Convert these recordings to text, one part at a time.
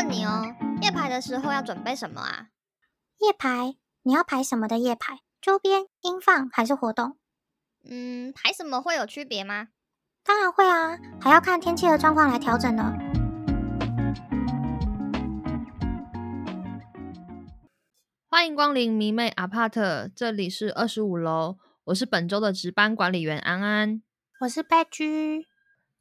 问你哦，夜排的时候要准备什么啊？夜排，你要排什么的夜排？周边、音放还是活动？嗯，排什么会有区别吗？当然会啊，还要看天气的状况来调整呢。欢迎光临迷妹 Apart，这里是二十五楼，我是本周的值班管理员安安。我是白居，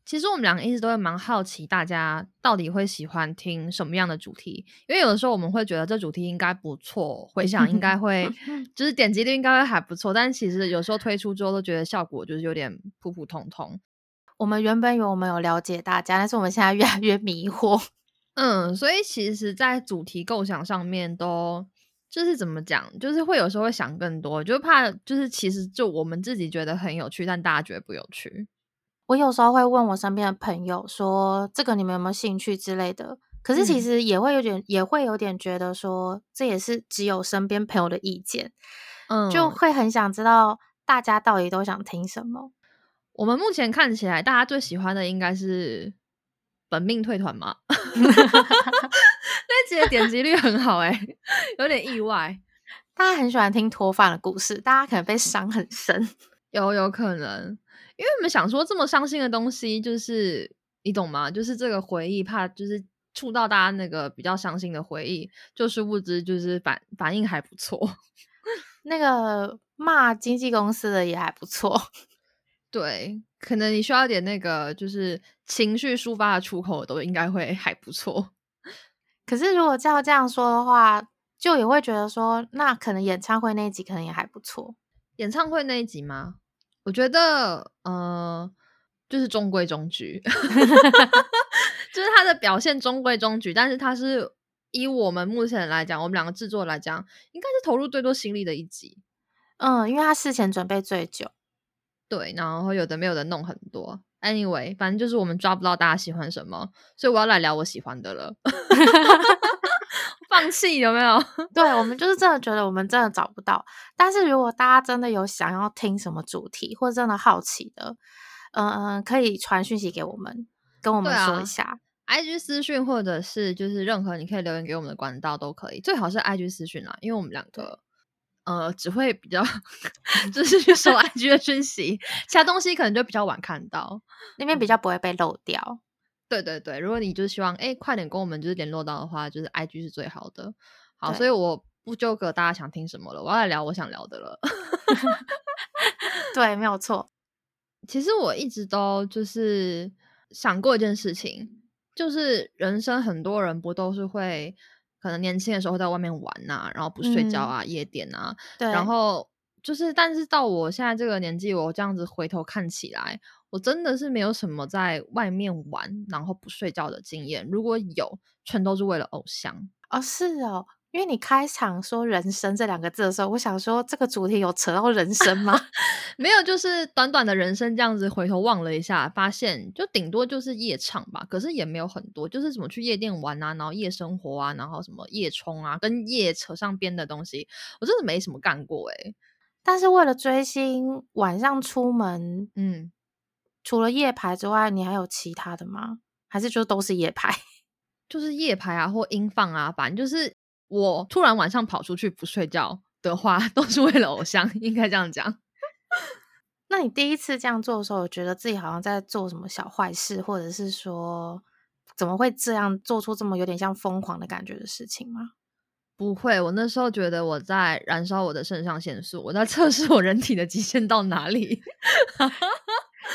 其实我们两个一直都会蛮好奇，大家到底会喜欢听什么样的主题？因为有的时候我们会觉得这主题应该不错，回想应该会，就是点击率应该会还不错，但其实有时候推出之后都觉得效果就是有点普普通通。我们原本以为我们有了解大家，但是我们现在越来越迷惑。嗯，所以其实，在主题构想上面都就是怎么讲，就是会有时候会想更多，就怕就是其实就我们自己觉得很有趣，但大家觉得不有趣。我有时候会问我身边的朋友说：“这个你们有没有兴趣之类的？”可是其实也会有点，也会有点觉得说，这也是只有身边朋友的意见，嗯，就会很想知道大家到底都想听什么。我们目前看起来，大家最喜欢的应该是本命退团嘛？那集的点击率很好哎、有点意外。大家很喜欢听脱发的故事，大家可能被伤很深。有有可能，因为我们想说这么伤心的东西，就是你懂吗？就是这个回忆，怕就是触到大家那个比较伤心的回忆，就殊不知就是反反应还不错。那个骂经纪公司的也还不错。对，可能你需要点那个就是情绪抒发的出口，都应该会还不错。可是如果照这样说的话，就也会觉得说，那可能演唱会那一集可能也还不错。演唱会那一集吗？我觉得，呃，就是中规中矩，就是他的表现中规中矩，但是他是以我们目前来讲，我们两个制作来讲，应该是投入最多心力的一集。嗯，因为他事前准备最久。对，然后有的没有的弄很多。Anyway，反正就是我们抓不到大家喜欢什么，所以我要来聊我喜欢的了。放弃有没有？对我们就是真的觉得我们真的找不到。但是如果大家真的有想要听什么主题，或者真的好奇的，嗯、嗯，可以传讯息给我们，跟我们说一下。IG 私讯或者是就是任何你可以留言给我们的管道都可以，最好是 IG 私讯啦，因为我们两个呃只会比较 就是去收 IG 的讯息，其他东西可能就比较晚看到。那边比较不会被漏掉。对对对，如果你就是希望哎快点跟我们就是联络到的话，就是 IG 是最好的。好，所以我不纠葛大家想听什么了，我要来聊我想聊的了。对，没有错。其实我一直都就是想过一件事情，就是人生很多人不都是会可能年轻的时候在外面玩呐、然后不睡觉啊，夜店啊，对，然后就是，但是到我现在这个年纪，我这样子回头看起来，我真的是没有什么在外面玩然后不睡觉的经验。如果有，全都是为了偶像。哦是哦，因为你开场说“人生”这两个字的时候，我想说这个主题有扯到人生吗？没有，就是短短的人生这样子，回头望了一下，发现就顶多就是夜场吧，可是也没有很多，就是什么去夜店玩啊，然后夜生活啊，然后什么夜冲啊，跟夜扯上边的东西，我真的没什么干过诶、但是为了追星，晚上出门，嗯，除了夜排之外，你还有其他的吗？还是就都是夜排？就是夜排啊或音放啊，反正就是我突然晚上跑出去不睡觉的话，都是为了偶像，应该这样讲。那你第一次这样做的时候，有觉得自己好像在做什么小坏事，或者是说怎么会这样做出这么有点像疯狂的感觉的事情吗？不会，我那时候觉得我在燃烧我的肾上腺素，我在测试我人体的极限到哪里。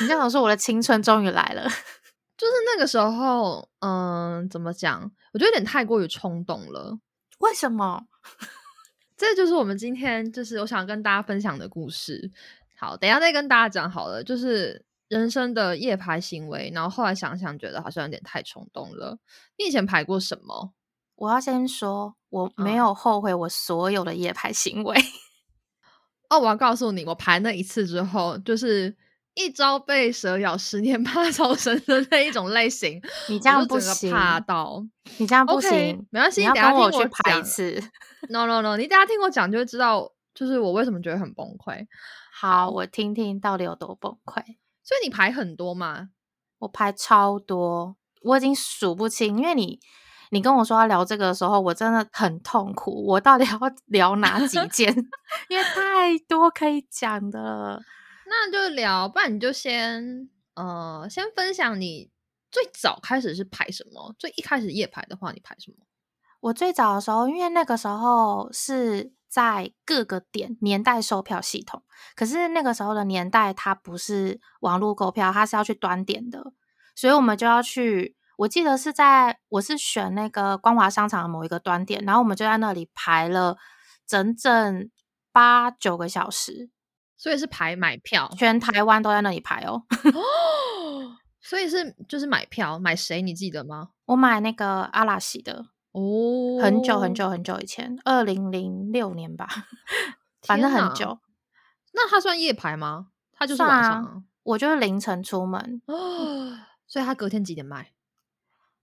你这样说，我的青春终于来了。就是那个时候，嗯，怎么讲？我觉得有点太过于冲动了。为什么？这就是我们今天就是我想跟大家分享的故事。好，等一下再跟大家讲好了，就是人生的夜排行为。然后后来想想，觉得好像有点太冲动了。你以前排过什么？我要先说，我没嗯有后悔我所有的夜排行为。哦，我要告诉你，我排那一次之后，就是一朝被蛇咬，十年怕草绳的那一种类型。你这样不行，怕到。你这样不行，没关系你要等下跟我听我去排一次。No no no，你等下听我讲就会知道，就是我为什么觉得很崩溃。好，我听听到底有多崩溃。所以你排很多吗？我排超多，我已经数不清，因为你你跟我说要聊这个的时候，我真的很痛苦。我到底要 聊哪几件？因为太多可以讲的了。那就聊，不然你就先呃，先分享你最早开始是排什么？最一开始夜排的话，你排什么？我最早的时候，因为那个时候是在各个点年代售票系统，可是那个时候的年代它不是网络购票，它是要去端点的，所以我们就要去。我记得是在我是选那个光华商场的某一个端点，然后我们就在那里排了整整八九个小时，所以是排买票，全台湾都在那里排哦。哦，所以是就是买票，买谁你记得吗？我买那个阿拉西的哦，很久很久很久以前，二零零六年吧，反正很久。那他算夜排吗？他就是晚算上啊我就是凌晨出门，哦，所以他隔天几点卖？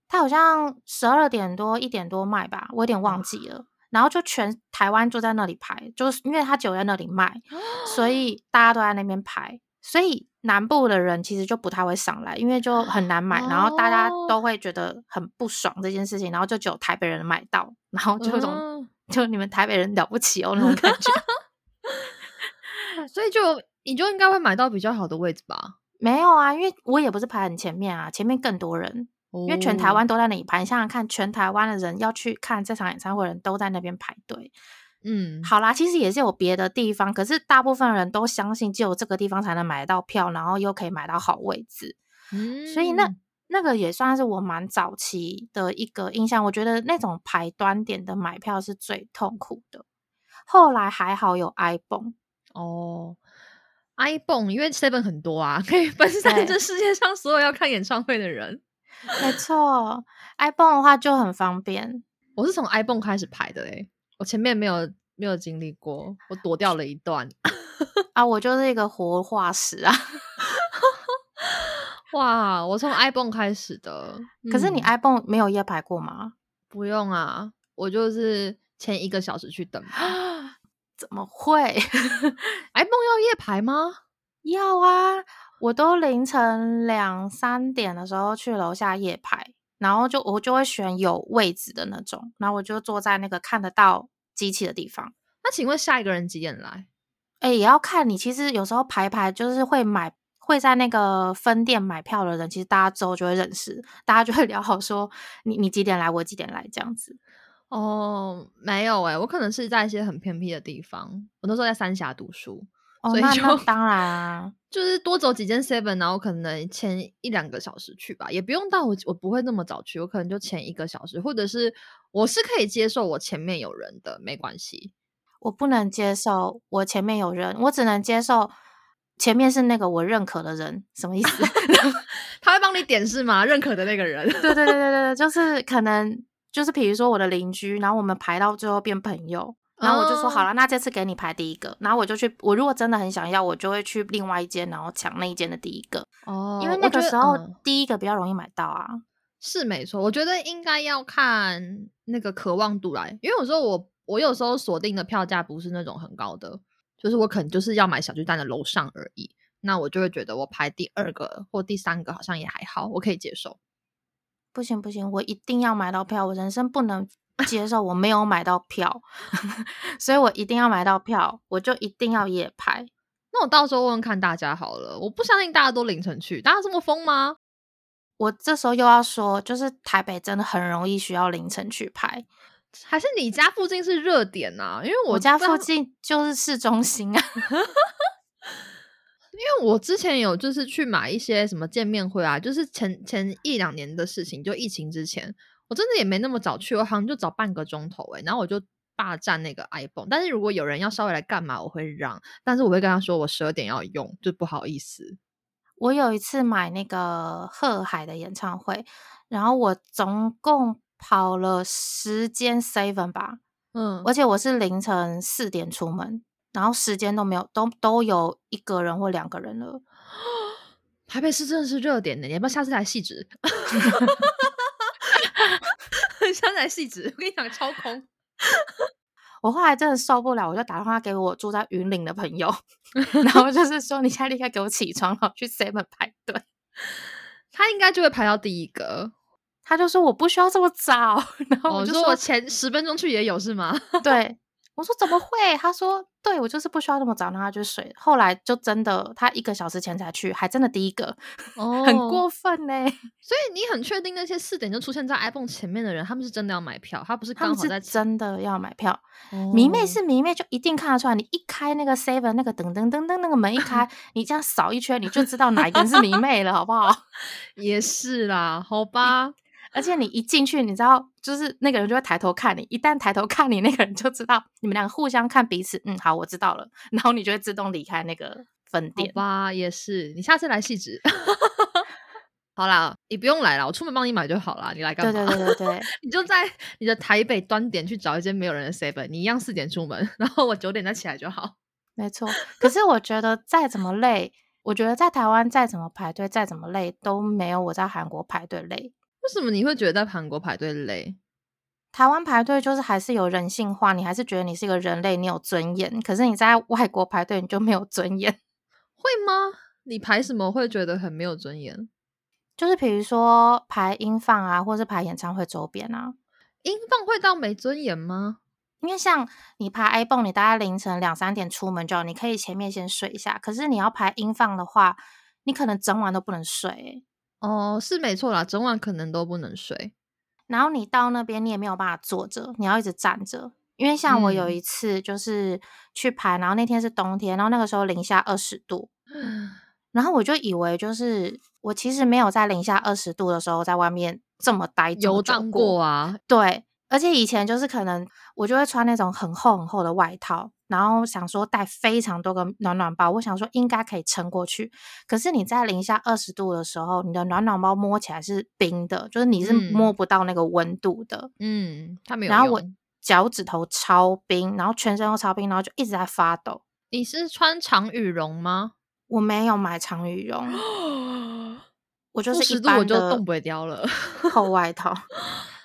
他好像十二点多一点多卖吧，我有点忘记了。然后就全台湾就在那里排，就是因为他酒在那里卖，所以大家都在那边排。所以南部的人其实就不太会上来，因为就很难买，然后大家哦都会觉得很不爽这件事情，然后就只有台北人买到，然后就有一种、嗯 就你们台北人了不起哦那种感觉。所以就你就应该会买到比较好的位置吧？没有啊，因为我也不是排很前面啊，前面更多人，因因为全台湾都在那里排。你想想看，全台湾的人要去看这场演唱会，的人都在那边排队。嗯，好啦，其实也是有别的地方，可是大部分人都相信只有这个地方才能买得到票，然后又可以买到好位置，嗯所以那那个也算是我蛮早期的一个印象。我觉得那种排端点的买票是最痛苦的。后来还好有 iPhone，哦。iPhone 因为 Seven 很多啊，可以分散对这世界上所有要看演唱会的人。没错，iPhone 的话就很方便。我是从 iPhone 开始排的诶、我前面没有没有经历过，我躲掉了一段。啊，我就是一个活化石啊！哇，我从 iPhone 开始的，可是你嗯 iPhone 没有夜排过吗？不用啊，我就是前一个小时去等吧。怎么会？iPhone 要夜排吗？要啊！我都凌晨两三点的时候去楼下夜排，然后就我就会选有位置的那种，然后我就坐在那个看得到机器的地方。那请问下一个人几点来？哎，也要看你。其实有时候排排就是会买，会在那个分店买票的人，其实大家之后就会认识，大家就会聊好说你你几点来，我几点来这样子。哦，没有诶、我可能是在一些很偏僻的地方。我那时候在三峡读书，哦，所以就那那当然啊，就是多走几间 Seven，然后可能前一两个小时去吧，也不用到我我不会那么早去，我可能就前一个小时，或者是我是可以接受我前面有人的，没关系。我不能接受我前面有人，我只能接受前面是那个我认可的人，什么意思？他会帮你点是吗？认可的那个人。对对对对对，就是可能就是比如说我的邻居，然后我们排到最后变朋友，然后我就说哦好了，那这次给你排第一个，然后我就去，我如果真的很想要，我就会去另外一间，然后抢那一间的第一个，哦因为那个时候嗯第一个比较容易买到啊。是没错，我觉得应该要看那个渴望度来，因为有时候我我有时候锁定的票价不是那种很高的，就是我可能就是要买小巨蛋的楼上而已，那我就会觉得我排第二个或第三个好像也还好，我可以接受。不行不行，我一定要买到票，我人生不能 接受我没有买到票，所以我一定要买到票，我就一定要夜排。那我到时候问问看大家好了，我不相信大家都凌晨去，大家这么疯吗？我这时候又要说，就是台北真的很容易需要凌晨去拍，还是你家附近是热点啊？因为我家附近就是市中心啊。因为我之前有就是去买一些什么见面会啊，就是前前一两年的事情，就疫情之前，我真的也没那么早去，我好像就早半个钟头诶、然后我就霸占那个 iPhone。但是如果有人要稍微来干嘛，我会让，但是我会跟他说我十二点要用，就不好意思。我有一次买那个贺海的演唱会，然后我总共跑了时间 seven 吧，嗯，而且我是凌晨四点出门，然后时间都没有，都都有一个人或两个人了。台北市真的是热点呢，你要不要下次来细致？下次来细致，我跟你讲超空。我后来真的受不了，我就打电话给我住在云林的朋友，然后就是说你现在立刻给我起床，然后去 seven 排队。他应该就会排到第一个。他就说我不需要这么早，然后我我就说说我前十分钟去也有是吗？对，我说怎么会？他说对我就是不需要那么早，让他就睡。后来就真的他一个小时前才去，还真的第一个，哦 很过分呢、所以你很确定那些四点就出现在 iPhone 前面的人，他们是真的要买票，他不是刚好在真的要买票，迷妹哦是迷妹，就一定看得出来。你一开那个 seven 那个噔噔噔噔那个门一开，你这样扫一圈，你就知道哪一个是迷妹了，好不好？也是啦，好吧。而且你一进去，你知道，就是那个人就会抬头看你。一旦抬头看你，那个人就知道你们两个互相看彼此。嗯，好，我知道了。然后你就会自动离开那个分好店。吧，也是，你下次来细致。好啦，你不用来了，我出门帮你买就好啦。你来干嘛？对对对对对，你就在你的台北端点去找一间没有人的 seven，你一样四点出门，然后我九点再起来就好。没错。可是我觉得再怎么累，我觉得在台湾再怎么排队，再怎么累，都没有我在韩国排队累。为什么你会觉得在韩国排队累？台湾排队就是还是有人性化，你还是觉得你是一个人类，你有尊严。可是你在外国排队，你就没有尊严。会吗？你排什么会觉得很没有尊严？就是比如说排音放啊，或是排演唱会周边啊。音放会到没尊严吗？因为像你排 o n 你大概凌晨两三点出门就好，你可以前面先睡一下。可是你要排音放的话，你可能整晚都不能睡欸、哦，是没错啦，整晚可能都不能睡。然后你到那边，你也没有办法坐着，你要一直站着。因为像我有嗯一次就是去排，然后那天是冬天，然后那个时候零下二十度，然后我就以为就是我其实没有在零下二十度的时候在外面这么待久游荡过啊，对，而且以前就是可能我就会穿那种很厚很厚的外套，然后想说带非常多个暖暖包，我想说应该可以撑过去。可是你在零下二十度的时候，你的暖暖包摸起来是冰的，就是你是嗯摸不到那个温度的。嗯，他没有然后我脚趾头超冰，然后全身都超冰，然后就一直在发抖。你是穿长羽绒吗？我没有买长羽绒，我就是一十度我就般的冻不掉了，厚外套。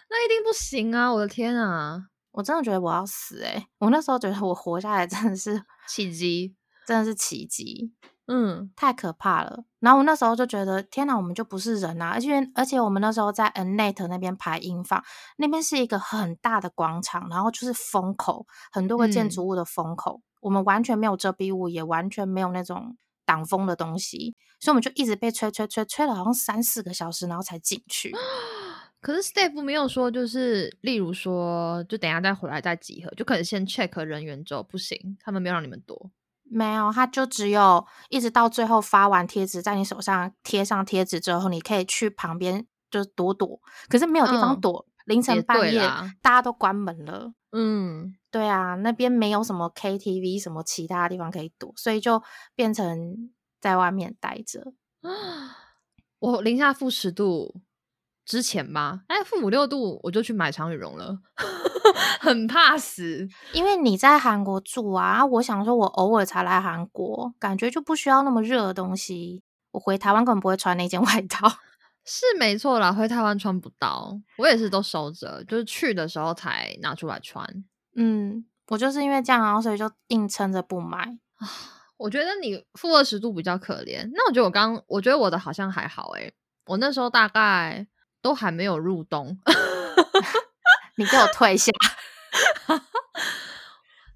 那一定不行啊！我的天啊，我真的觉得我要死诶、我那时候觉得我活下来真的是 奇迹！真的是奇迹。嗯，太可怕了。然后我那时候就觉得，天哪，我们就不是人啊！而且而且我们那时候在 Nnet 那边排音放，那边是一个很大的广场，然后就是风口，很多个建嗯筑物的风口，我们完全没有遮蔽物，也完全没有那种挡风的东西，所以我们就一直被吹吹吹吹了好像三四个小时，然后才进去。可是 staff 没有说，就是例如说，就等一下再回来再集合，就可能先 check 人员之后不行，他们没有让你们多。没有，他就只有一直到最后发完贴纸，在你手上贴上贴纸之后，你可以去旁边就是躲躲，可是没有地方嗯躲。凌晨半夜大家都关门了，嗯，对啊，那边没有什么 KTV 什么其他地方可以躲，所以就变成在外面待着。我零下负十度之前吧，哎，负五六度我就去买长羽绒了，很怕死。因为你在韩国住啊，啊我想说，我偶尔才来韩国，感觉就不需要那么热的东西。我回台湾根本不会穿那件 外套。是没错啦，回台湾穿不到，我也是都收着，就是去的时候才拿出来穿。嗯，我就是因为这样，然后所以就硬撑着不买啊。我觉得你负二十度比较可怜，那我觉得我刚，我觉得我的好像还好诶、我那时候大概都还没有入冬，你给我退下。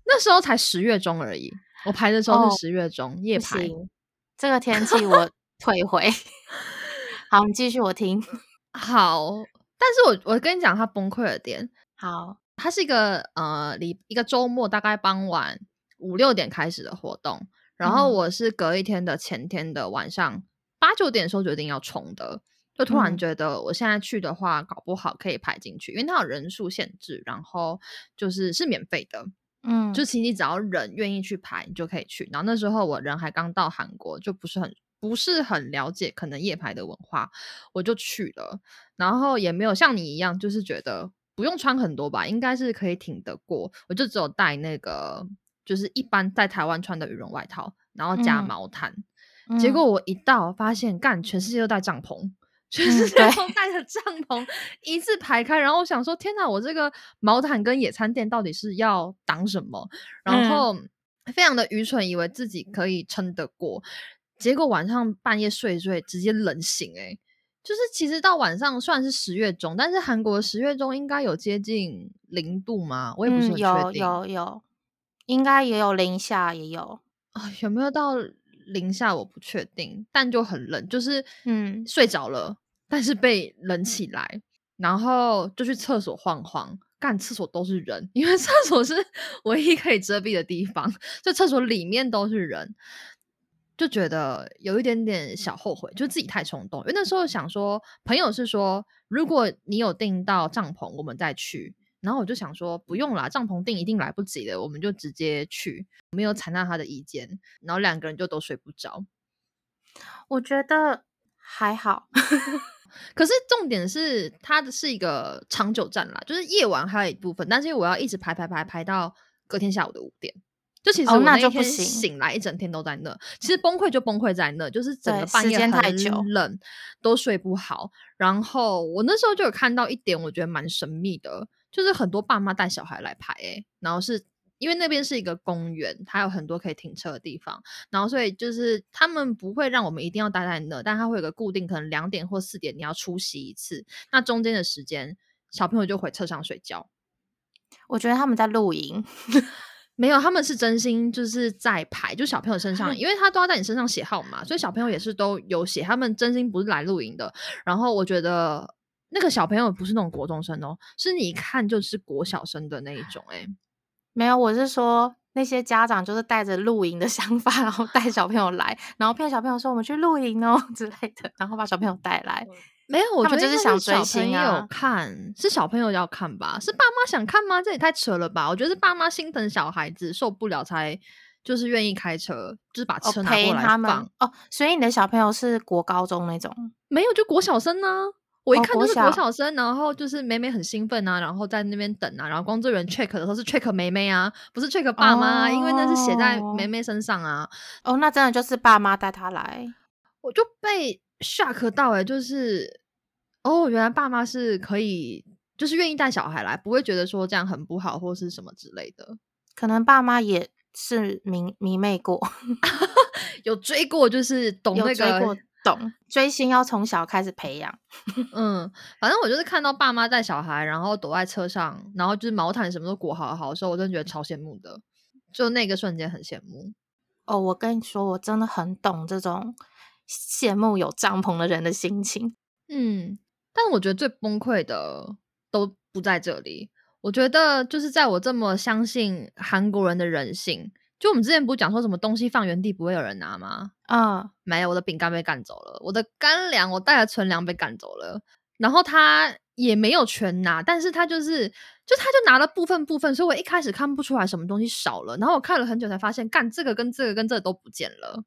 那时候才十月中而已。我排的时候哦是十月中、夜不排，这个天气我退回。好，你继续，我听。好，但是我我跟你讲，他崩溃的点，好，它是一个呃，离一个周末大概傍晚五六点开始的活动，然后嗯我是隔一天的前天的晚上八九点的时候决定要冲的，就突然嗯觉得我现在去的话，搞不好可以排进去，因为它有人数限制，然后就是是免费的，嗯，就其实你只要人愿意去排，你就可以去。然后那时候我人还刚到韩国，就不是很不是很了解可能夜排的文化，我就去了。然后也没有像你一样，就是觉得不用穿很多吧，应该是可以挺得过。我就只有带那个就是一般在台湾穿的羽绒外套，然后加嗯毛毯。结嗯果我一到发现，干全世界都带帐篷。全嗯世界都带着帐篷一字排开，然后我想说，天哪，我这个毛毯跟野餐垫到底是要挡什么？然嗯后非常的愚蠢，以为自己可以撑得过，结果晚上半夜睡一睡，直接冷醒、欸，就是其实到晚上算是十月中，但是韩国十月中应该有接近零度吗？我也不是嗯，很确有定。有有，应该也有零下，也有。啊，有没有到零下我不确定，但就很冷，就是嗯睡着了，但是被冷起来，然后就去厕所晃晃，干厕所都是人，因为 厕所是唯一可以遮蔽的地方，就厕所里面都是人，就觉得有一点点小后悔，就自己太冲动，因为那时候想说，朋友是说，如果你有订到帐篷，我们再去。然后我就想说，不用啦，帐篷订一定来不及的，我们就直接去。没有采纳他的意见，然后两个人就都睡不着。我觉得还好。可是重点是，它的是一个长久战啦，就是夜晚还有一部分，但是我要一直排排排排到隔天下午的五点。就其实哦我一天醒来一整天都在那，其实崩溃就崩溃在那，就是整个半夜间太久很冷，都睡不好。然后我那时候就有看到一点，我觉得蛮神秘的，就是很多爸妈带小孩来排、欸，然后是因为那边是一个公园，它有很多可以停车的地方，然后所以就是他们不会让我们一定要待在那，但它会有个固定，可能两点或四点你要出席一次，那中间的时间小朋友就回车上睡觉。我觉得他们在露营，没有，他们是真心就是在排，就小朋友身上，因为他都要在你身上写号码，所以小朋友也是都有写。他们真心不是来露营的。然后我觉得那个小朋友不是那种国中生哦，是你一看就是国小生的那一种、欸。没有，我是说那些家长就是带着露营的 想法，然后带小朋友来，然后骗小朋友说我们去露营哦 之类的，然后把小朋友带来。没有，我他觉得是想追小朋友星啊看，是小朋友要看吧？是爸妈想看吗？这也太扯了吧！我觉得是爸妈心疼小孩子受不了才就是愿意开车，就是把哦车，拿过来他们放。哦，所以你的小朋友是国高中那种，没有，就国小生呢、我一看就是国小小生，然后就是妹妹很兴奋啊，然后在那边等啊，然后工作人员 check 的时候是 check 妹妹啊，不是 check 爸妈、啊，因为那是写在妹哦妹身上啊，哦，那真的就是爸妈带他来。我就被 shock 到哎、就是哦，原来爸妈是可以，就是愿意带小孩来，不会觉得说这样很不好或是什么之类的。可能爸妈也是迷迷妹过，有追过，就是懂那个懂追星要从小开始培养。嗯，反正我就是看到爸妈带小孩，然后躲在车上，然后就是毛毯什么都裹好好的时候，我真的觉得超羡慕的，就那个瞬间很羡慕。哦，我跟你说，我真的很懂这种羡慕有帐篷的人的心情。嗯，但我觉得最崩溃的都不在这里。我觉得就是在我这么相信韩国人的人性，就我们之前不是讲说什么东西放原地不会有人拿吗？嗯，没有，我的饼干被赶走了，我的干粮，我带的存粮被赶走了，然后他也没有全拿，但是他就是，就他就拿了部分部分，所以我一开始看不出来什么东西少了，然后我看了很久才发现，干这个跟这个跟这个都不见了。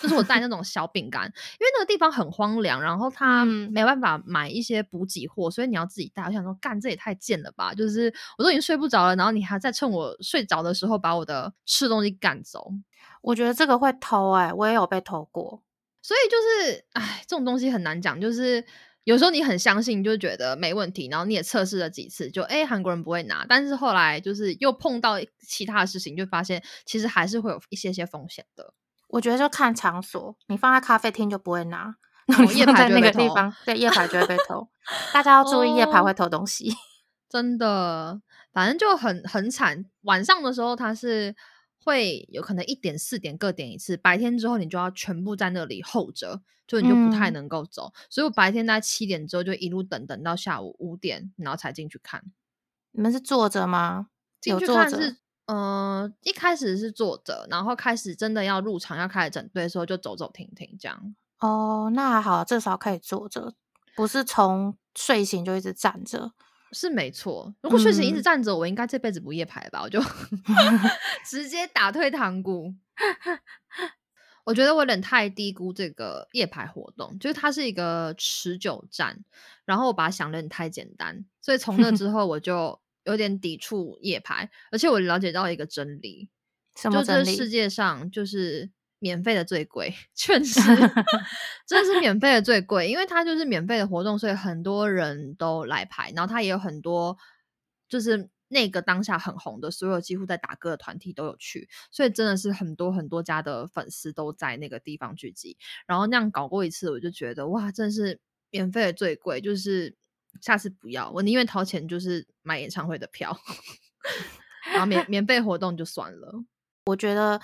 就是我带那种小饼干，因为那个地方很荒凉，然后他嗯没办法买一些补给货，所以你要自己带。我想说，干这也太贱了吧！就是我都已经睡不着了，然后你还在趁我睡着的时候把我的吃东西赶走。我觉得这个会偷哎、我也有被偷过。所以就是，哎，这种东西很难讲。就是有时候你很相信，就觉得没问题，然后你也测试了几次，就哎，韩国人不会拿。但是后来就是又碰到其他的事情，就发现其实还是会有一些些风险的。我觉得就看场所，你放在咖啡厅就不会拿，哦夜牌就会被偷个地方，对，夜排就会被偷。大家要注意夜牌哦会偷东西。真的，反正就很很惨。晚上的时候，它是会有可能一点、四点各点一次，白天之后你就要全部在那里候着，就你就不太嗯能够走。所以我白天在七点之后就一路等等到下午五点，然后才进去看。你们是坐着吗？进去有坐着看是，呃，一开始是坐着，然后开始真的要入场要开始整队的时候，就走走停停这样。哦，那还好，至少可以坐着，不是从睡醒就一直站着。是没错，如果睡醒一直嗯站着，我应该这辈子不夜排吧，我就 直接打退堂鼓。我觉得我有点太低估这个夜排活动，就是它是一个持久战，然后我把它想的太简单，所以从那之 后我就有点抵触夜排，而且我了解到一个真理，什么就这？世界上就是免费的最贵，确实 真的是免费的最贵，因为它就是免费的活动，所以很多人都来排，然后它也有很多就是那个当下很红的，所有几乎在打歌的团体都有去，所以真的是很多很多家的粉丝都在那个地方聚集，然后那样搞过一次，我就觉得哇，真的是免费的最贵，就是下次不要，我宁愿掏钱就是买演唱会的票，然后免 免费活动就算了。我觉得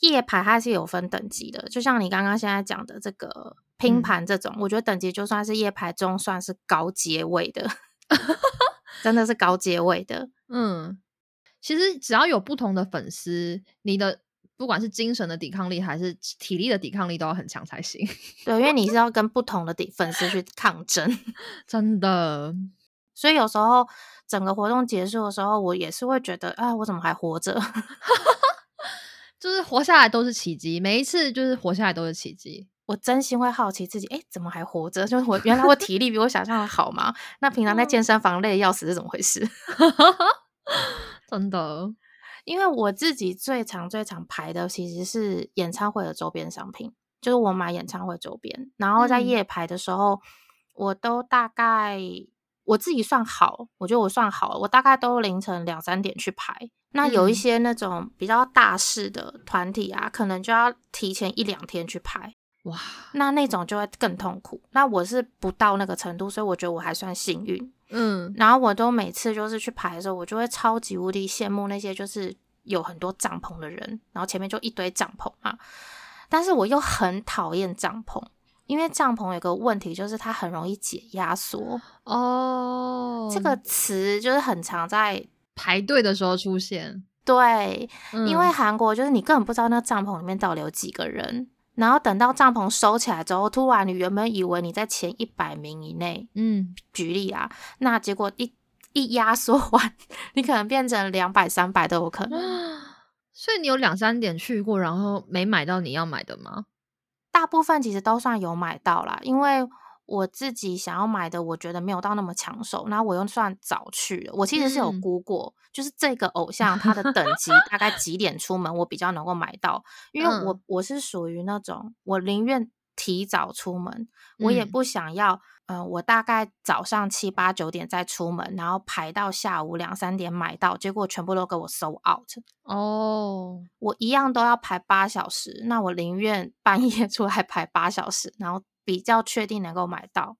夜排它是有分等级的，就像你刚刚现在讲的这个拼嗯盘这种，我觉得等级就算是夜排中算是高阶位的，真的是高阶位的。嗯，其实只要有不同的粉丝，你的不管是精神的抵抗力还是体力的抵抗力都要很强才行。对，因为你是要跟不同的底粉丝去抗争，真的，所以有时候整个活动结束的时候，我也是会觉得，啊，我怎么还活着？就是活下来都是奇迹，每一次就是活下来都是奇迹。我真心会好奇自己，哎，怎么还活着？就是我原来我体力比我想象的好吗？那平常在健身房累得要死是怎么回事？真的，因为我自己最常最常排的其实是演唱会的周边商品，就是我买演唱会周边，然后在嗯夜排的时候，我都大概我自己算好，我觉得我算好了，我大概都凌晨两三点去排。那有一嗯些那种比较大事的团体啊，可能就要提前一两天去排，哇，那那种就会更痛苦。那我是不到那个程度，所以我觉得我还算幸运。嗯，然后我都每次就是去排的时候，我就会超级无敌羡慕那些就是有很多帐篷的人，然后前面就一堆帐篷嘛。但是我又很讨厌帐篷，因为帐篷有个问题就是它很容易解压缩。哦，这个词就是很常在排队的时候出现，对，因为嗯韩国就是你根本不知道那个帐篷里面到底有几个人。然后等到帐篷收起来之后，突然你原本以为你在前一百名以内，嗯，举例啊，那结果一一压缩完，你可能变成两百、三百都有可能。所以你有两三点去过，然后没买到你要买的吗？大部分其实都算有买到啦，因为我自己想要买的，我觉得没有到那么抢手，然后我又算早去了。我其实是有嗯估过，就是这个偶像他的等级大概几点出门，我比较能够买到，因为我、嗯我是属于那种我宁愿提早出门，我也嗯不想要。嗯、我大概早上七八九点再出门，然后排到下午两三点买到，结果全部都给我 sold out。哦，我一样都要排八小时，那我宁愿半夜出来排八小时，然后比较确定能够买到。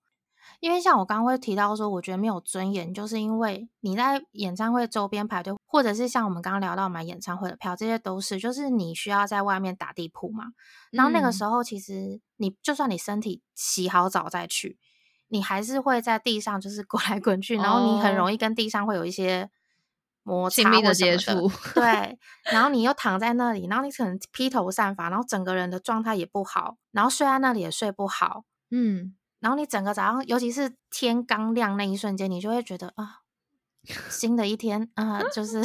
因为像我刚刚会提到说，我觉得没有尊严，就是因为你在演唱会周边排队，或者是像我们刚刚聊到买演唱会的票，这些都是就是你需要在外面打地铺嘛。然后那个嗯时候，其实你就算你身体洗好澡再去，你还是会在地上就是滚来滚去，然后你很哦容易跟地上会有一些摩擦亲密的或接触对，然后你又躺在那里，然后你可能披头散发，然后整个人的状态也不好，然后睡在那里也睡不好，嗯，然后你整个早上，尤其是天刚亮那一瞬间，你就会觉得啊，新的一天啊，就是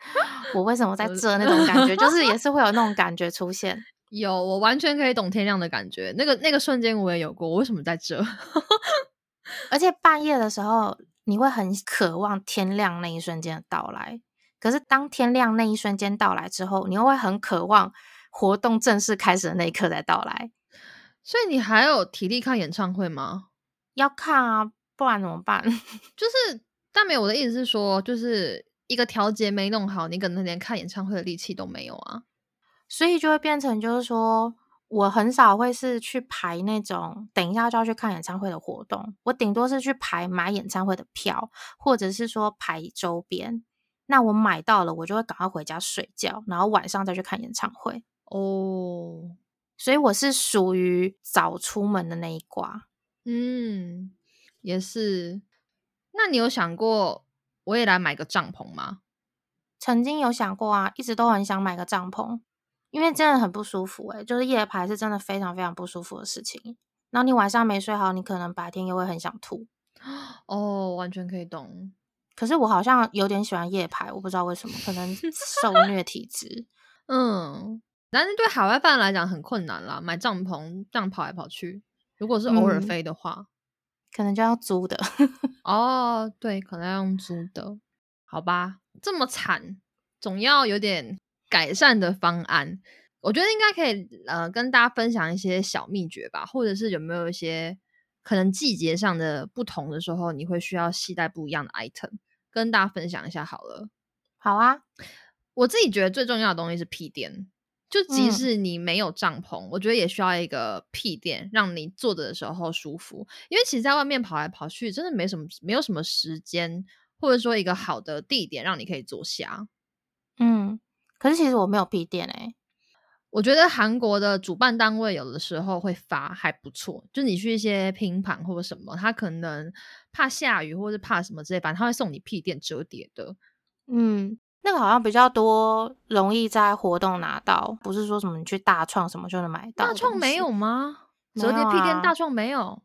我为什么在这那种感觉，就是也是会有那种感觉出现。有，我完全可以懂天亮的感觉。那个那个瞬间我也有过，我为什么在这？而且半夜的时候，你会很渴望天亮那一瞬间的到来。可是当天亮那一瞬间到来之后，你又会很渴望活动正式开始的那一刻再到来。所以你还有体力看演唱会吗？要看啊，不然怎么办？就是，但没有我的意思是说，就是一个调节没弄好，你可能连看演唱会的力气都没有啊。所以就会变成就是说，我很少会是去排那种等一下就要去看演唱会的活动，我顶多是去排买演唱会的票，或者是说排周边。那我买到了，我就会赶快回家睡觉，然后晚上再去看演唱会。哦，所以我是属于早出门的那一挂。嗯，也是。那你有想过我也来买个帐篷吗？曾经有想过啊，一直都很想买个帐篷，因为真的很不舒服诶、就是夜排是真的非常非常不舒服的事情。然后你晚上没睡好，你可能白天又会很想吐。哦，完全可以懂。可是我好像有点喜欢夜排，我不知道为什么，可能 受虐体质。嗯，但是对海外饭来讲很困难啦，买帐篷这样跑来跑去。如果是偶尔嗯飞的话，可能就要租的。哦，对，可能要用租的，好吧？这么惨，总要有点改善的方案。我觉得应该可以呃跟大家分享一些小秘诀吧，或者是有没有一些可能季节上的不同的时候，你会需要携带不一样的 item，跟大家分享一下好了。好啊，我自己觉得最重要的东西是屁垫，就即嗯使你没有帐篷，我觉得也需要一个屁垫，让你坐着的时候舒服。因为其实在外面跑来跑去，真的没什么没有什么时间，或者说一个好的地点让你可以坐下。嗯，可是其实我没有屁垫哎、我觉得韩国的主办单位有的时候会发还不错，就你去一些拼盘或者什么，他可能怕下雨或者怕什么之类，反正他会送你屁垫折叠的。嗯，那个好像比较多，容易在活动拿到，不是说什么你去大创什么就能买到。大创没有，吗？折叠屁垫大创没有。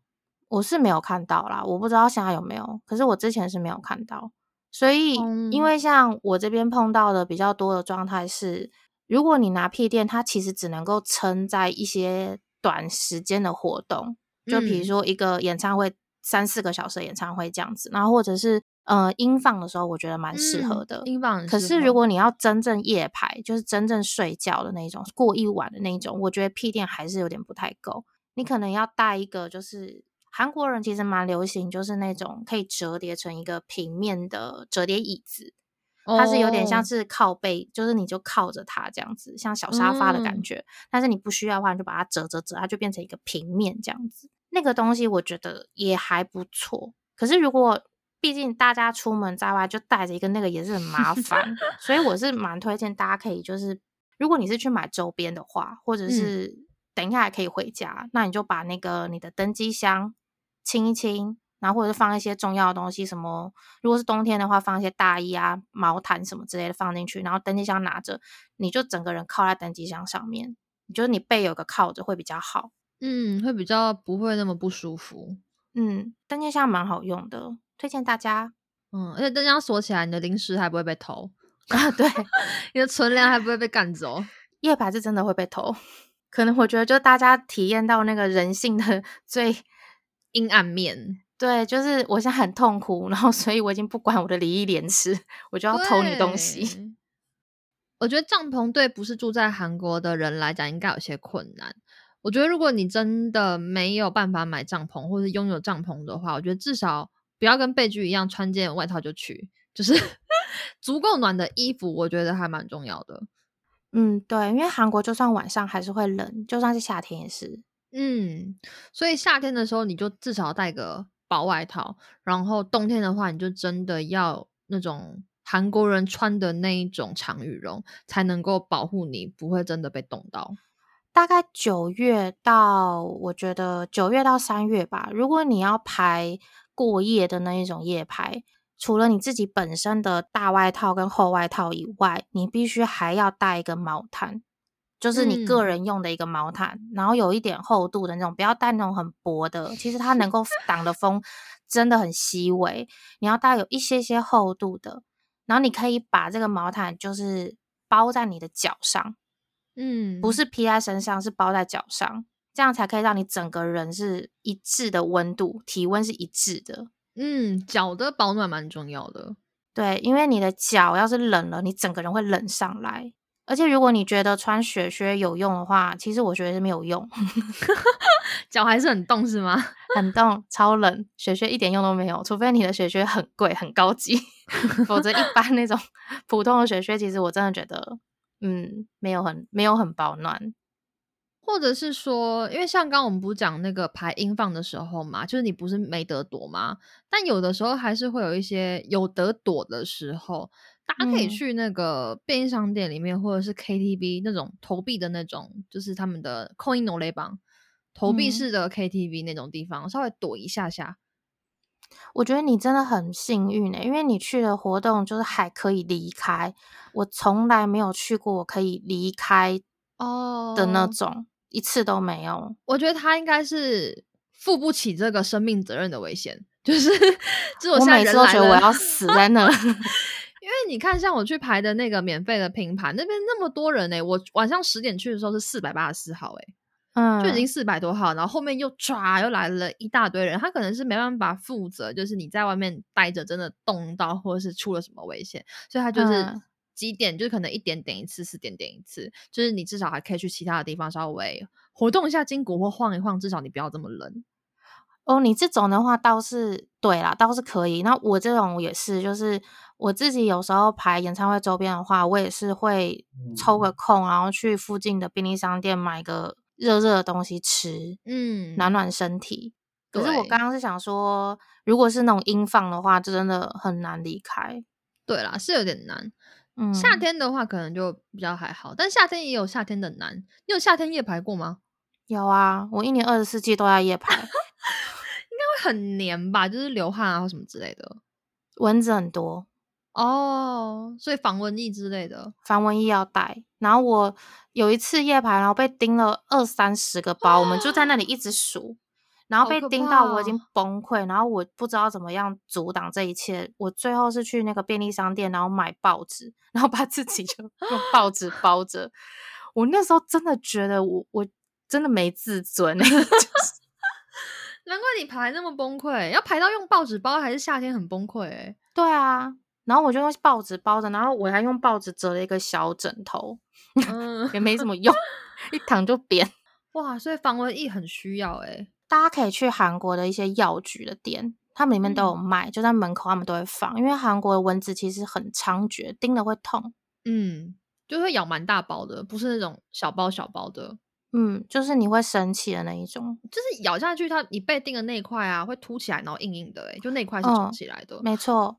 我是没有看到啦，我不知道现在有没有，可是我之前是没有看到。所以，嗯因为像我这边碰到的比较多的状态是，如果你拿屁垫，它其实只能够撑在一些短时间的活动，就比如嗯说一个演唱会三四个小时的演唱会这样子，然后或者是呃音放的时候，我觉得蛮适合嗯的。英镑很可是如果你要真正夜排，就是真正睡觉的那一种，过一晚的那一种，我觉得屁垫还是有点不太够。你可能要带一个，就是韩国人其实蛮流行，就是那种可以折叠成一个平面的折叠椅子，它是有点像哦是靠背，就是你就靠着它这样子，像小沙发的感嗯觉。但是你不需要的话，你就把它折折折，它就变成一个平面这样子。那个东西我觉得也还不错。可是如果毕竟大家出门在外就带着一个那个也是很麻烦，所以我是蛮推荐大家可以就是，如果你是去买周边的话，或者嗯是等一下还可以回家，那你就把那个你的登机箱清一清，然后或者是放一些重要的东西，什么如果是冬天的话，放一些大衣啊、毛毯什么之类的放进去，然后登机箱拿着，你就整个人靠在登机箱上面，你就是你背有个靠着会比较好。嗯，会比较不会那么不舒服。嗯，登机箱蛮好用的，推荐大家。嗯，而且灯箱锁起来，你的零食还不会被偷，啊，对，你的存粮还不会被干走。夜排是真的会被偷，可能我觉得就大家体验到那个人性的 最阴暗面，对，就是我现在很痛苦，然后所以我已经不管我的礼义廉耻，我就要偷你东西。我觉得帐篷对不是住在韩国的人来讲，应该有些困难。我觉得如果你真的没有办法买帐篷，或是拥有帐篷的话，我觉得至少不要跟贝居一样穿件外套就去，就是 足够暖的衣服，我觉得还蛮重要的。嗯，对，因为韩国就算晚上还是会冷，就算是夏天也是。嗯，所以夏天的时候你就至少带个薄外套，然后冬天的话，你就真的要那种韩国人穿的那一种长羽绒，才能够保护你不会真的被冻到。大概九月到，我觉得九月到三月吧。如果你要排过夜的那一种夜排，除了你自己本身的大外套跟厚外套以外，你必须还要带一个毛毯，就是你个嗯人用的一个毛毯，然后有一点厚度的那种，不要带那种很薄的。其实它能够 挡的风真的很细微，你要带有一些些厚度的。然后你可以把这个毛毯就是包在你的脚上。嗯，不是披在身上，是包在脚上，这样才可以让你整个人是一致的温度，体温是一致的。嗯，脚的保暖蛮重要的。对，因为你的脚要是冷了，你整个人会冷上来。而且如果你觉得穿雪靴有用的话，其实我觉得是没有用，脚还是很冻是吗？很冻、超冷，雪靴一点用都没有。除非你的雪靴很贵、很高级，否则一般那种普通的雪靴，其实我真的觉得，嗯，没有很没有很保暖。或者是说，因为像刚刚我们不是讲那个排音放的时候嘛，就是你不是没得躲吗？但有的时候还是会有一些有得躲的时候，大家可以嗯去那个便利商店里面，或者是 KTV 那种投币的那种，就是他们的 coin no 雷榜投币嗯式的 KTV 那种地方，稍微躲一下下。我觉得你真的很幸运呢、因为你去的活动就是还可以离开，我从来没有去过我可以离开哦的那种，一次都没有。我觉得他应该是负不起这个生命责任的危险，就是 就是我我现在每次都觉得我要死在那。因为你看，像我去排的那个免费的拼盘，那边那么多人呢、我晚上十点去的时候是四百八十四号、欸，嗯，就已经四百多号，然后后面又唰又来了一大堆人，他可能是没办法负责，就是你在外面待着真的冻到或者是出了什么危险，所以他就是嗯几点，就是可能一点点一次，四点点一次，就是你至少还可以去其他的地方稍微活动一下筋骨或晃一晃，至少你不要这么冷。哦，你这种的话倒是对啦，倒是可以。那我这种也是，就是我自己有时候排演唱会周边的话，我也是会抽个空，然后去附近的便利商店买个热热的东西吃，嗯，暖暖身体。可是我刚刚是想说，如果是那种音放的话，就真的很难离开。对啦，是有点难。嗯，夏天的话可能就比较还好，但夏天也有夏天的难。你有夏天夜排过吗？有啊，我一年二十四季都在夜排，应该会很黏吧，就是流汗啊或什么之类的。蚊子很多，哦，所以防蚊液之类的。防蚊液要带。然后我有一次夜排，然后被叮了二三十个包，我们就在那里一直数，然后被叮到我已经哦崩溃，然后我不知道怎么样阻挡这一切。我最后是去那个便利商店，然后买报纸，然后把自己就 用报纸包着。我那时候真的觉得我我真的没自尊、欸，就是难怪你排那么崩溃，要排到用报纸包，还是夏天很崩溃哎、对啊。然后我就用报纸包着，然后我还用报纸折了一个小枕头，嗯，也没什么用，一躺就扁。哇，所以防蚊液很需要哎、大家可以去韩国的一些药局的店，他们里面都有嗯卖，就在门口他们都会放。因为韩国的蚊子其实很猖獗，叮了会痛。嗯，就会咬蛮大包的，不是那种小包小包的，嗯，就是你会生气的那一种。就是咬下去它你被叮的那一块啊，会凸起来，然后硬硬的哎、就那一块是肿嗯起来的，没错，哇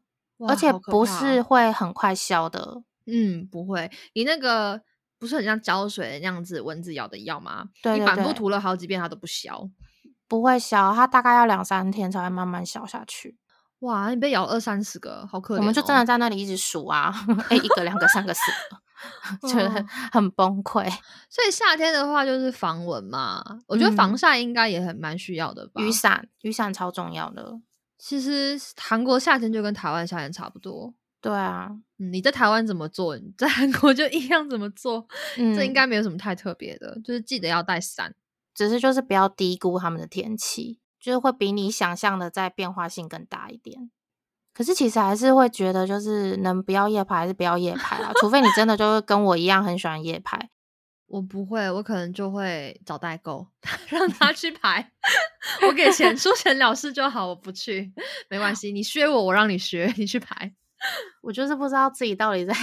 而且不是会很快消的。嗯，不会，你那个不是很像胶水那样子蚊子咬的药吗？对对你反复对涂了好几遍它都不消。不会消，它大概要两三天才会慢慢消下去。哇，你被咬二三十个，好可怜、哦。我们就真的在那里一直数啊，哎，一个、两个、三个、四个，觉得哦很崩溃。所以夏天的话就是防蚊嘛，我觉得防嗯晒应该也很蛮需要的吧。雨伞，雨伞超重要的。其实韩国夏天就跟台湾夏天差不多。对啊，嗯，你在台湾怎么做，你在韩国就一样怎么做，嗯，这应该没有什么太特别的，就是记得要带伞。只是就是不要低估他们的天气，就是会比你想象的在变化性更大一点。可是其实还是会觉得，就是能不要夜排还是不要夜排啊，除非你真的就是跟我一样很喜欢夜排。我不会，我可能就会找代购，让他去排，我给钱，出钱了事就好，我不去，没关系，你削我，我让你削，你去排。我就是不知道自己到底在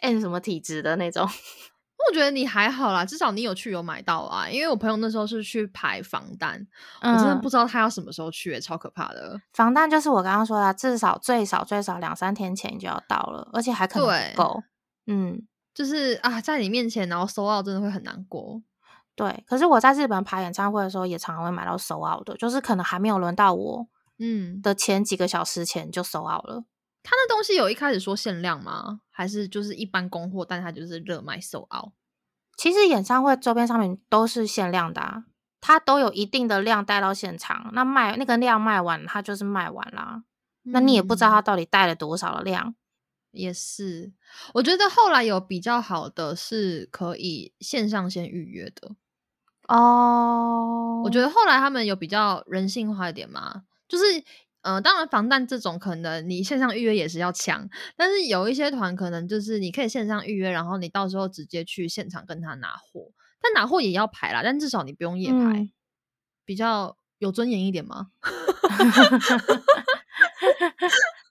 按什么体质的那种。我觉得你还好啦，至少你有去有买到啊。因为我朋友那时候是去排防弹，我真的嗯不知道他要什么时候去、欸，超可怕的。防弹就是我刚刚说的，至少最少最少两三天前就要到了，而且还可能对不够。嗯，就是啊，在你面前然后收到真的会很难过。对。可是我在日本排演唱会的时候，也常常会买到收 out 的，就是可能还没有轮到我嗯，的前几个小时前就收 out 了。他那东西有一开始说限量吗？还是就是一般供货，但它就是热卖售 out？其实演唱会周边商品都是限量的、啊，它都有一定的量带到现场，那卖那个量卖完，它就是卖完啦。那你也不知道它嗯到底带了多少的量。也是，我觉得后来有比较好的是可以线上先预约的。哦，我觉得后来他们有比较人性化一点嘛，就是呃，当然防弹这种可能你线上预约也是要抢，但是有一些团可能就是你可以线上预约，然后你到时候直接去现场跟他拿货，但拿货也要排啦，但至少你不用夜排，嗯比较有尊严一点嘛。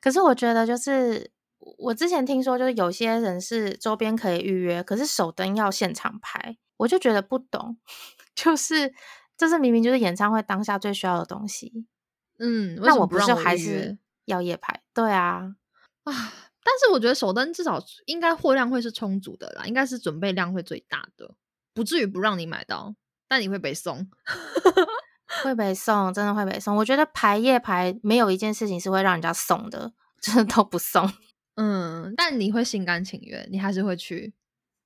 可是我觉得就是我之前听说，就是有些人是周边可以预约，可是手灯要现场拍，我就觉得不懂，就是这是明明就是演唱会当下最需要的东西，嗯，为那我不让是还是要夜拍？对啊，啊？但是我觉得手灯至少应该货量会是充足的啦，应该是准备量会最大的，不至于不让你买到，但你会被送。会被送，真的会被送。我觉得排夜排没有一件事情是会让人家送的，真 的都不送。嗯，但你会心甘情愿，你还是会去。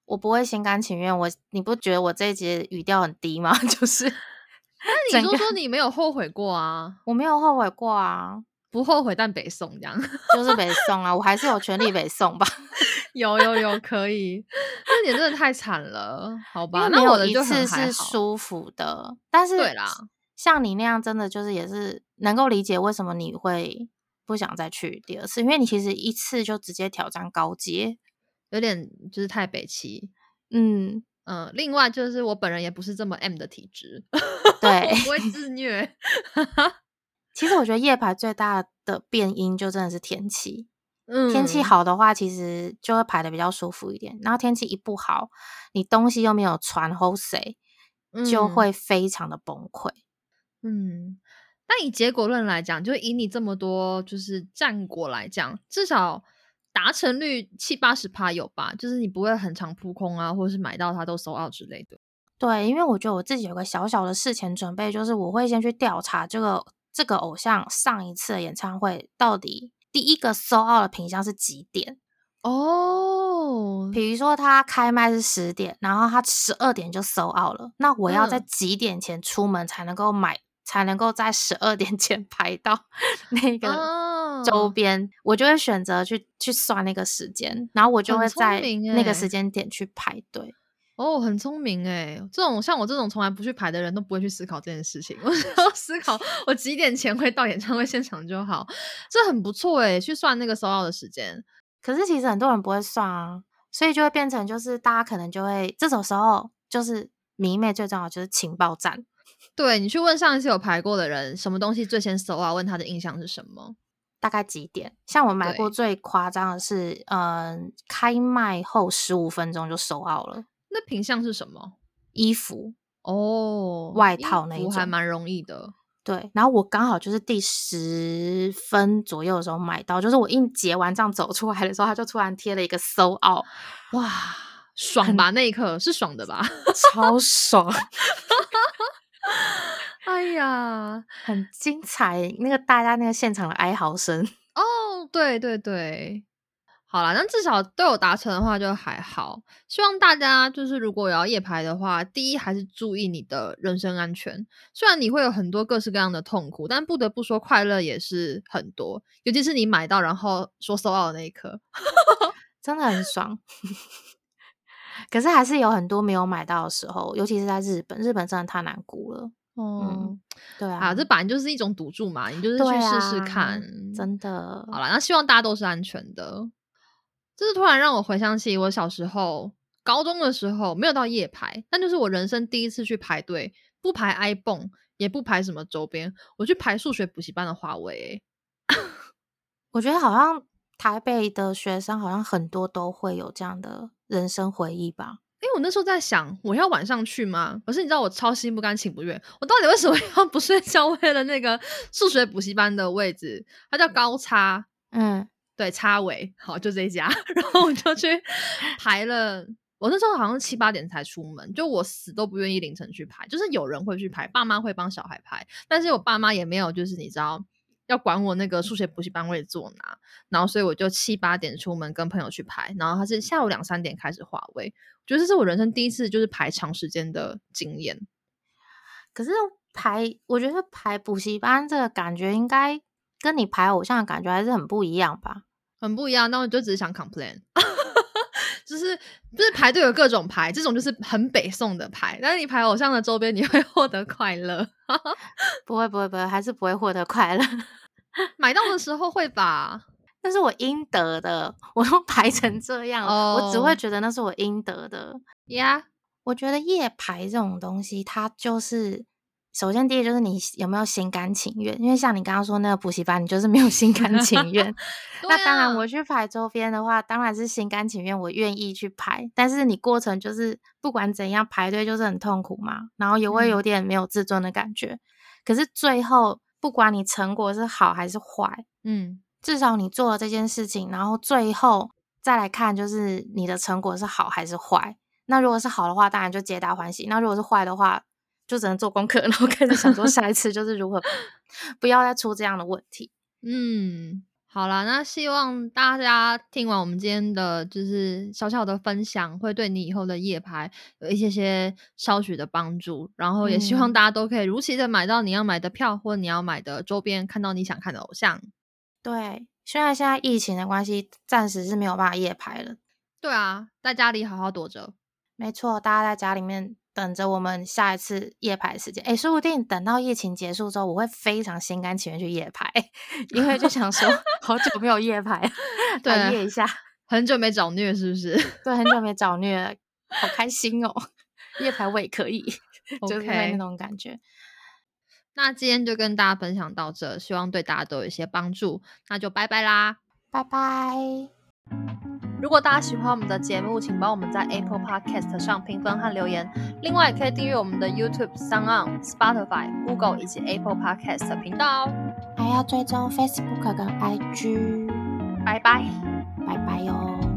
我不会心甘情愿。我你不觉得我这一节语调很低吗？就是那你说说你没有后悔过啊？我没有后悔过啊，不后悔，但北宋这样。就是北送啊，我还是有权利北送吧。有有有，可以。那你真的太惨了，好吧？那我的一次是。舒服的，但是对啦，像你那样真的就是也是能够理解为什么你会不想再去第二次，因为你其实一次就直接挑战高阶。有点就是太北齐。嗯，嗯，另外就是我本人也不是这么 M 的体质，对我不会自虐。其实我觉得夜排最大的变因就真的是天气。嗯，天气好的话，其实就会排的比较舒服一点。然后天气一不好，你东西又没有传后谁，就嗯会非常的崩溃。嗯，但以结果论来讲，就以你这么多就是战果来讲，至少达成率七八十趴有吧？就是你不会很常扑空啊，或者是买到它都收 out 之类的。对，因为我觉得我自己有个小小的事前准备，就是我会先去调查这个这个偶像上一次的演唱会到底第一个收 out 的品相是几点。哦，比如说他开麦是十点，然后他十二点就收 out 了，那我要在嗯几点前出门才能够买，才能够在十二点前 排到 那个哦周边？我就会选择去去算那个时间，然后我就会在那个时间点去排队。哦，很聪明哎！这种像我这种从来不去排的人都不会去思考这件事情，我只要思考我几点前会到演唱会现场就好，这很不错哎！去算那个收到的时间，可是其实很多人不会算啊，所以就会变成就是大家可能就会这种时候就是迷妹最重要就是情报站。对你去问上一次有排过的人，什么东西最先收啊？问他的印象是什么？大概几点？像我买对过最夸张的是，嗯、开卖后十五分钟就收到了那品相是什么？衣服。哦，外套那一种蛮容易的。对，然后我刚好就是第十分左右的时候买到，就是我一结完账走出来的时候，他就突然贴了一个 so out，哇，爽吧？那一刻是爽的吧？超爽，哎呀，很精彩。那个大家那个现场的哀嚎声，哦，对对对，好啦，那至少都有达成的话就还好。希望大家就是如果有要夜排的话，第一还是注意你的人身安全。虽然你会有很多各式各样的痛苦，但不得不说快乐也是很多，尤其是你买到然后说收到的那一刻。真的很爽。可是还是有很多没有买到的时候，尤其是在日本，日本真的太难估了。哦，对啊，啊，这本来就是一种赌注嘛，你就是对去试试啊看，真的。好了，那希望大家都是安全的。这是突然让我回想起我小时候高中的时候，没有到夜排，但就是我人生第一次去排队，不排 iPhone，也不排什么周边，我去排数学补习班的华为、欸。我觉得好像台北的学生好像很多都会有这样的人生回忆吧。因为我那时候在想，我要晚上去吗？可是你知道我超心不甘情不愿，我到底为什么要不睡觉？为了那个数学补习班的位置，它叫高差，嗯，对，差尾，好，就这一家，然后我就去排了。我那时候好像七八点才出门，就我死都不愿意凌晨去排，就是有人会去排，爸妈会帮小孩排，但是我爸妈也没有，就是你知道要管我那个数学补习班位坐哪，然后所以我就七八点出门跟朋友去排，然后他是下午两三点开始划位，我觉得这是我人生第一次就是排长时间的经验。可是排，我觉得排补习班这个感觉应该跟你排偶像的感觉还是很不一样吧？很不一样，那我就只是想 complain，就是就是排队有各种排，这种就是很北宋的排，但是你排偶像的周边，你会 获得快乐。不会，不会，不会，还是不会获得快乐。买到的时候会吧？那是我应得的，我都排成这样了我只会哦觉得那是我应得的。呀、我觉得夜排这种东西，它就是首先第一就是你有没有心甘情愿，因为像你刚刚说那个补习班，你就是没有心甘情 愿。那当然，我去排周边的话，当然是心甘情愿，我愿意去排。但是你过程就是不管怎样排队就是很痛苦嘛，然后也会有嗯点没有自尊的感觉。可是最后，不管你成果是好还是坏，嗯，至少你做了这件事情，然后最后再来看，就是你的成果是好还是坏。那如果是好的话，当然就皆大欢喜；那如果是坏的话，就只能做功课，然后开始想说下一次就是如何不要再出这样的问题。嗯，好啦，那希望大家听完我们今天的就是小小的分享，会对你以后的夜排有一些些稍许的帮助。然后也希望嗯大家都可以如期的买到你要买的票或你要买的周边，看到你想看的偶像。对，虽然现在疫情的关系，暂时是没有办法夜排了。对啊，在家里好好躲着。没错，大家在家里面等着我们下一次夜排的时间。诶，说不定等到疫情结束之后，我会非常心甘情愿去夜排，因为就想说 好久没有夜排了，对来夜一下。很久没找虐是不是对，很久没找虐了，好开心哦！夜排我也可以就是会？OK，那种感觉。那今天就跟大家分享到这，希望对大家都有一些帮助。那就拜拜啦！拜拜。如果大家喜欢我们的节目，请帮我们在 Apple Podcast 上评分和留言。另外，也可以订阅我们的 YouTube、s o n On、Spotify、Google 以及 Apple Podcast 频道哦。还要追踪 Facebook 跟 IG。拜拜，拜拜哟。